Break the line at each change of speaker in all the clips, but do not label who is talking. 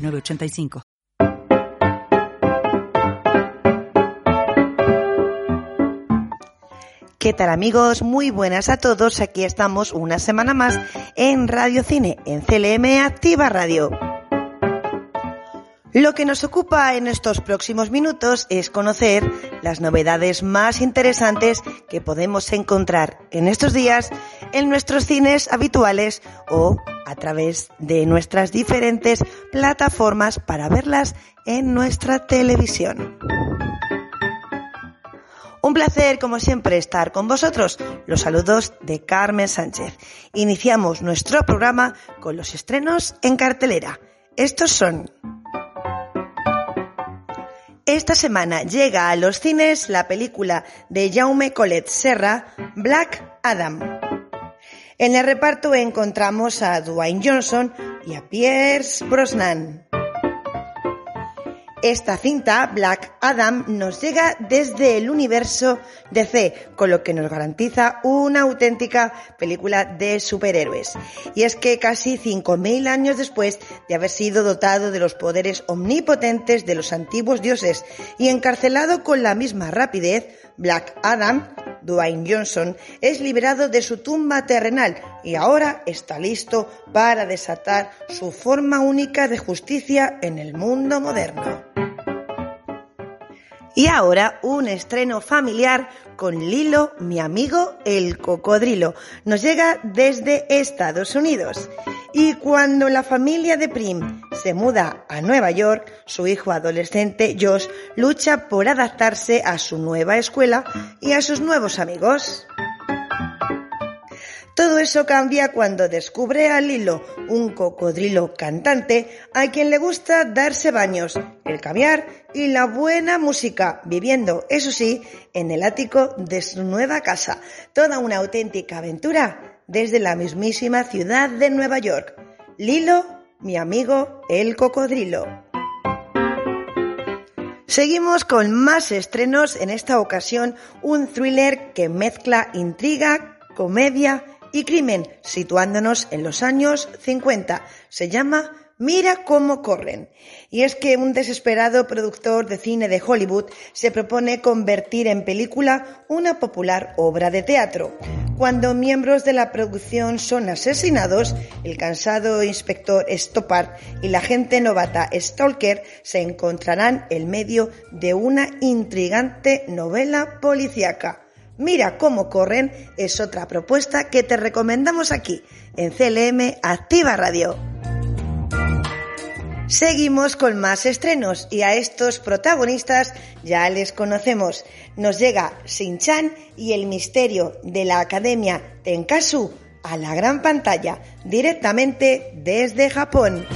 906985.
¿Qué tal amigos? Muy buenas a todos. Aquí estamos una semana más en Radio Cine, en CLM Activa Radio. Lo que nos ocupa en estos próximos minutos es conocer las novedades más interesantes que podemos encontrar en estos días en nuestros cines habituales o a través de nuestras diferentes plataformas para verlas en nuestra televisión. Un placer, como siempre, estar con vosotros. Los saludos de Carmen Sánchez. Iniciamos nuestro programa con los estrenos en cartelera. Estos son esta semana llega a los cines la película de Jaume Collet Serra, Black Adam. En el reparto encontramos a Dwayne Johnson y a Pierce Brosnan. Esta cinta, Black Adam, nos llega desde el universo DC, con lo que nos garantiza una auténtica película de superhéroes. Y es que casi 5.000 años después de haber sido dotado de los poderes omnipotentes de los antiguos dioses y encarcelado con la misma rapidez, Black Adam, Dwayne Johnson, es liberado de su tumba terrenal y ahora está listo para desatar su forma única de justicia en el mundo moderno. Y ahora un estreno familiar con Lilo, mi amigo el cocodrilo. Nos llega desde Estados Unidos. Y cuando la familia de Prim se muda a Nueva York, su hijo adolescente Josh lucha por adaptarse a su nueva escuela y a sus nuevos amigos. Todo eso cambia cuando descubre a Lilo, un cocodrilo cantante a quien le gusta darse baños, el caviar y la buena música, viviendo, eso sí, en el ático de su nueva casa. Toda una auténtica aventura desde la mismísima ciudad de Nueva York. Lilo, mi amigo el cocodrilo. Seguimos con más estrenos, en esta ocasión un thriller que mezcla intriga, comedia y crimen, situándonos en los años 50. Se llama Mira cómo corren. Y es que un desesperado productor de cine de Hollywood se propone convertir en película una popular obra de teatro. Cuando miembros de la producción son asesinados, el cansado inspector Stoppard y la agente novata Stalker se encontrarán en medio de una intrigante novela policíaca. Mira cómo corren es otra propuesta que te recomendamos aquí en CLM Activa Radio. Seguimos con más estrenos y a estos protagonistas ya les conocemos. Nos llega Shin-chan y el misterio de la Academia Tenkasu a la gran pantalla directamente desde Japón.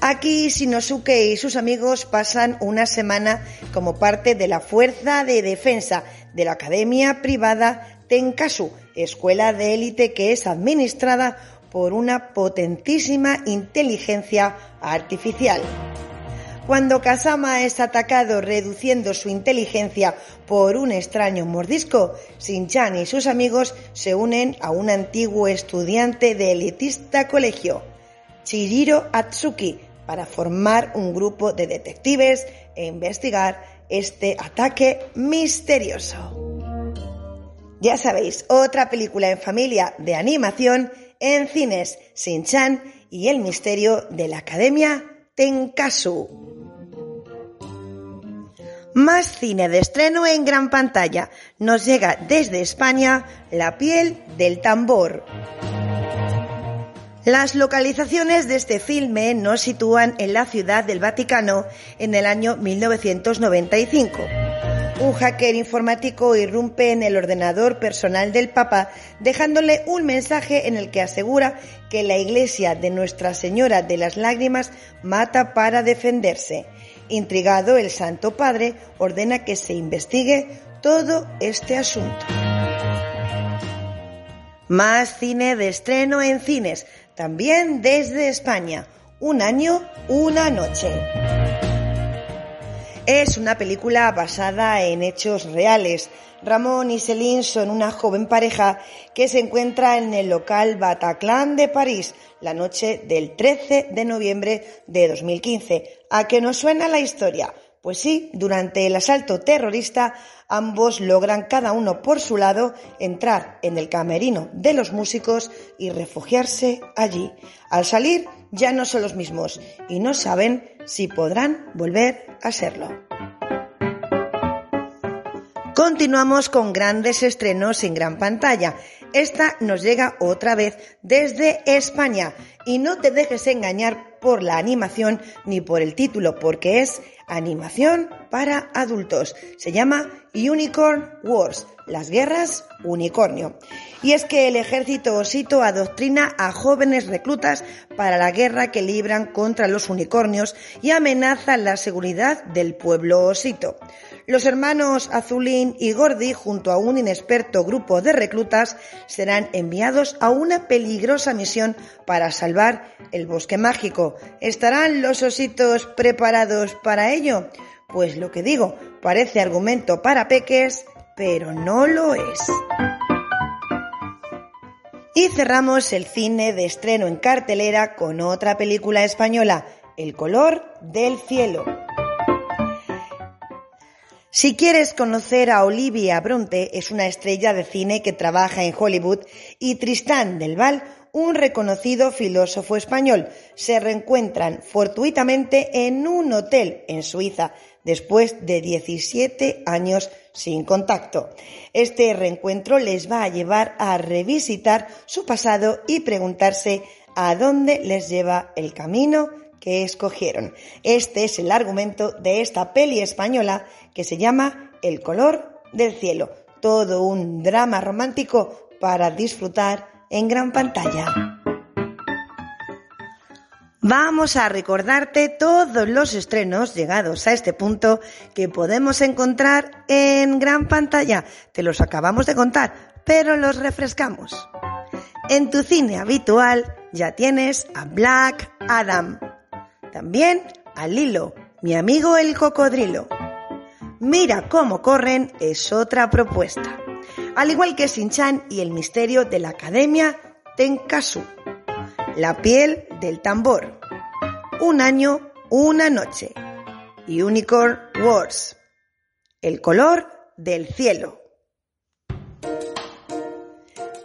Aquí Shinosuke y sus amigos pasan una semana como parte de la Fuerza de Defensa de la Academia Privada Tenkasu, escuela de élite que es administrada por una potentísima inteligencia artificial. Cuando Kasama es atacado reduciendo su inteligencia por un extraño mordisco, Shin-chan y sus amigos se unen a un antiguo estudiante de elitista colegio, Chihiro Atsuki, para formar un grupo de detectives e investigar este ataque misterioso. Ya sabéis, otra película en familia de animación en cines Shin-chan y el misterio de la Academia Tenkasu. Más cine de estreno en gran pantalla. Nos llega desde España La piel del tambor. Las localizaciones de este filme nos sitúan en la ciudad del Vaticano en el año 1995. un hacker informático irrumpe en el ordenador personal del Papa, dejándole un mensaje en el que asegura que la iglesia de Nuestra Señora de las Lágrimas mata para defenderse. Intrigado, el Santo Padre ordena que se investigue todo este asunto. Más cine de estreno en cines, también desde España. Un año, una noche. Es una película basada en hechos reales. Ramón y Celine son una joven pareja que se encuentra en el local Bataclan de París la noche del 13 de noviembre de 2015. ¿A qué nos suena la historia? Pues sí, durante el asalto terrorista ambos logran cada uno por su lado entrar en el camerino de los músicos y refugiarse allí. Al salir ya no son los mismos y no saben si podrán volver a serlo. Continuamos con grandes estrenos en gran pantalla. Esta nos llega otra vez desde España y no te dejes engañar por la animación ni por el título porque es animación para adultos. Se llama Unicorn Wars, las guerras unicornio. Y es que el ejército osito adoctrina a jóvenes reclutas para la guerra que libran contra los unicornios y amenaza la seguridad del pueblo osito. Los hermanos Azulín y Gordy, junto a un inexperto grupo de reclutas, serán enviados a una peligrosa misión para salvar el bosque mágico. ¿Estarán los ositos preparados para ello? Pues lo que digo, parece argumento para peques, pero no lo es. Y cerramos el cine de estreno en cartelera con otra película española, El color del cielo. Si quieres conocer a Olivia Bronte, es una estrella de cine que trabaja en Hollywood, y Tristán del Val, un reconocido filósofo español, se reencuentran fortuitamente en un hotel en Suiza después de 17 años sin contacto. Este reencuentro les va a llevar a revisitar su pasado y preguntarse a dónde les lleva el camino que escogieron. Este es el argumento de esta peli española que se llama El color del cielo. Todo un drama romántico para disfrutar en gran pantalla. Vamos a recordarte todos los estrenos llegados a este punto que podemos encontrar en gran pantalla. Te los acabamos de contar, pero los refrescamos. En tu cine habitual ya tienes a Black Adam, también a Lilo, mi amigo el cocodrilo. Mira cómo corren es otra propuesta. Al igual que Sinchan y el misterio de la Academia Tenkasu. La piel del tambor. Un año, una noche. Unicorn Wars. El color del cielo.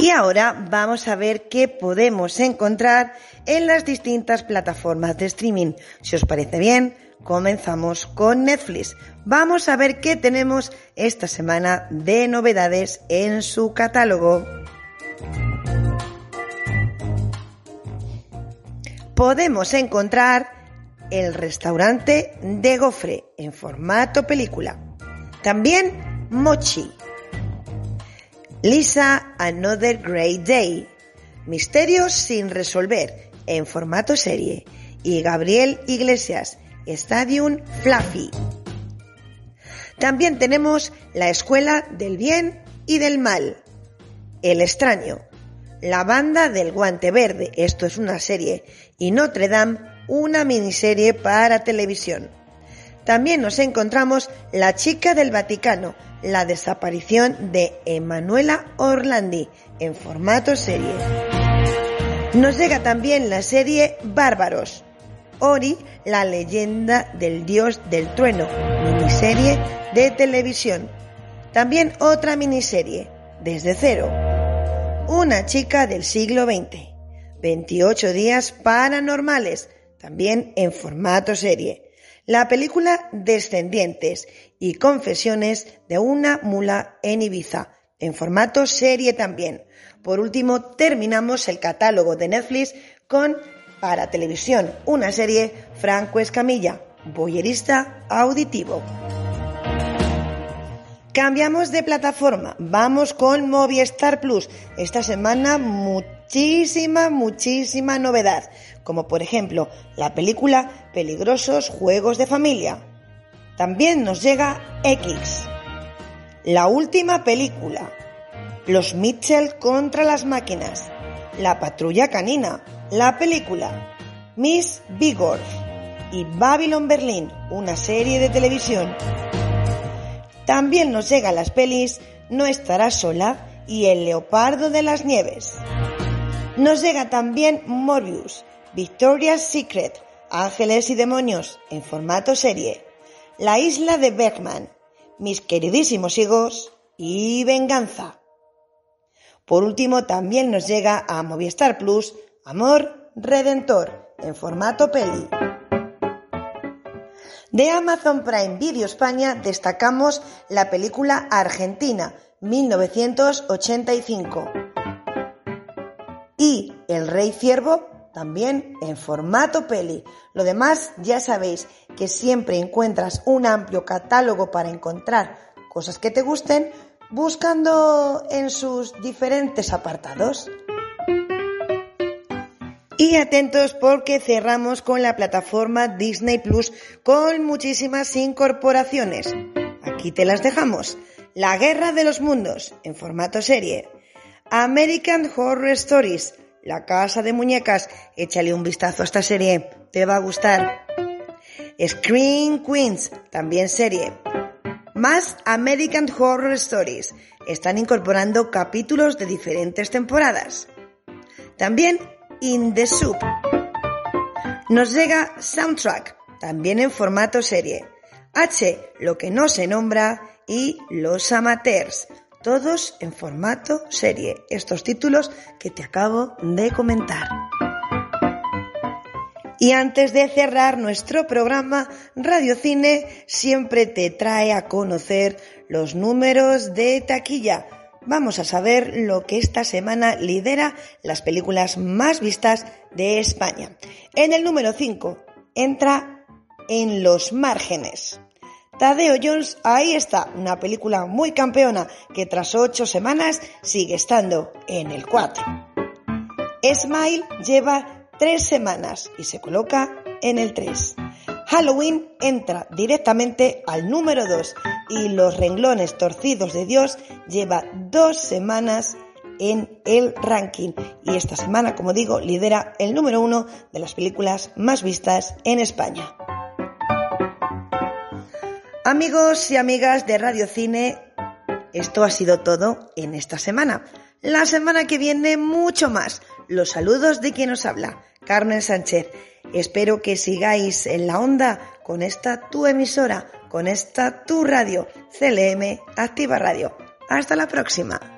Y ahora vamos a ver qué podemos encontrar en las distintas plataformas de streaming. Si os parece bien, comenzamos con Netflix. Vamos a ver qué tenemos esta semana de novedades en su catálogo. Podemos encontrar el restaurante de Gofre en formato película. También Mochi, Lisa Another Great Day, Misterios sin resolver en formato serie y Gabriel Iglesias, Stadium Fluffy. También tenemos La Escuela del Bien y del Mal, El Extraño, La Banda del Guante Verde, esto es una serie, y Notre Dame, una miniserie para televisión. También nos encontramos La Chica del Vaticano, la desaparición de Emanuela Orlandi en formato serie. Nos llega también la serie Bárbaros, Ori, la leyenda del dios del trueno, miniserie de televisión. También otra miniserie, Desde cero, una chica del siglo XX, 28 días paranormales, también en formato serie la película Descendientes y Confesiones de una mula en Ibiza, en formato serie también. Por último, terminamos el catálogo de Netflix con para televisión una serie Franco Escamilla, boyerista auditivo. Cambiamos de plataforma, vamos con Movistar Plus. Esta semana muchísima, muchísima novedad, como por ejemplo la película Peligrosos Juegos de Familia. También nos llega X, la última película, Los Mitchell contra las máquinas, La Patrulla Canina, la película, Miss Bigorth y Babylon Berlin, una serie de televisión. También nos llegan las pelis No estarás sola y El leopardo de las nieves. Nos llega también Morbius, Victoria's Secret, Ángeles y Demonios en formato serie, La isla de Bergman, Mis queridísimos hijos y Venganza. Por último, también nos llega a Movistar Plus Amor Redentor en formato peli. De Amazon Prime Video España destacamos la película Argentina 1985 y El Rey Ciervo también en formato peli. Lo demás ya sabéis que siempre encuentras un amplio catálogo para encontrar cosas que te gusten buscando en sus diferentes apartados. Y atentos porque cerramos con la plataforma Disney Plus con muchísimas incorporaciones. Aquí te las dejamos. La Guerra de los Mundos en formato serie. American Horror Stories. La Casa de Muñecas. Échale un vistazo a esta serie. Te va a gustar. Screen Queens. También serie. Más American Horror Stories. Están incorporando capítulos de diferentes temporadas. También In the Soup. Nos llega Soundtrack, también en formato serie. H, lo que no se nombra, y Los Amateurs, todos en formato serie. Estos títulos que te acabo de comentar. Y antes de cerrar nuestro programa, Radio Cine siempre te trae a conocer los números de taquilla vamos a saber lo que esta semana lidera las películas más vistas de España. En el número 5 entra En los márgenes. Tadeo Jones, ahí está, una película muy campeona que tras ocho semanas sigue estando en el 4. Smile lleva tres semanas y se coloca en el 3. Halloween entra directamente al número 2 y Los renglones torcidos de Dios lleva dos semanas en el ranking y esta semana, como digo, lidera el número 1 de las películas más vistas en España. Amigos y amigas de Radio Cine, esto ha sido todo en esta semana. La semana que viene mucho más. Los saludos de quien os habla, Carmen Sánchez. Espero que sigáis en la onda con esta tu emisora, con esta tu radio, CLM Activa Radio. Hasta la próxima.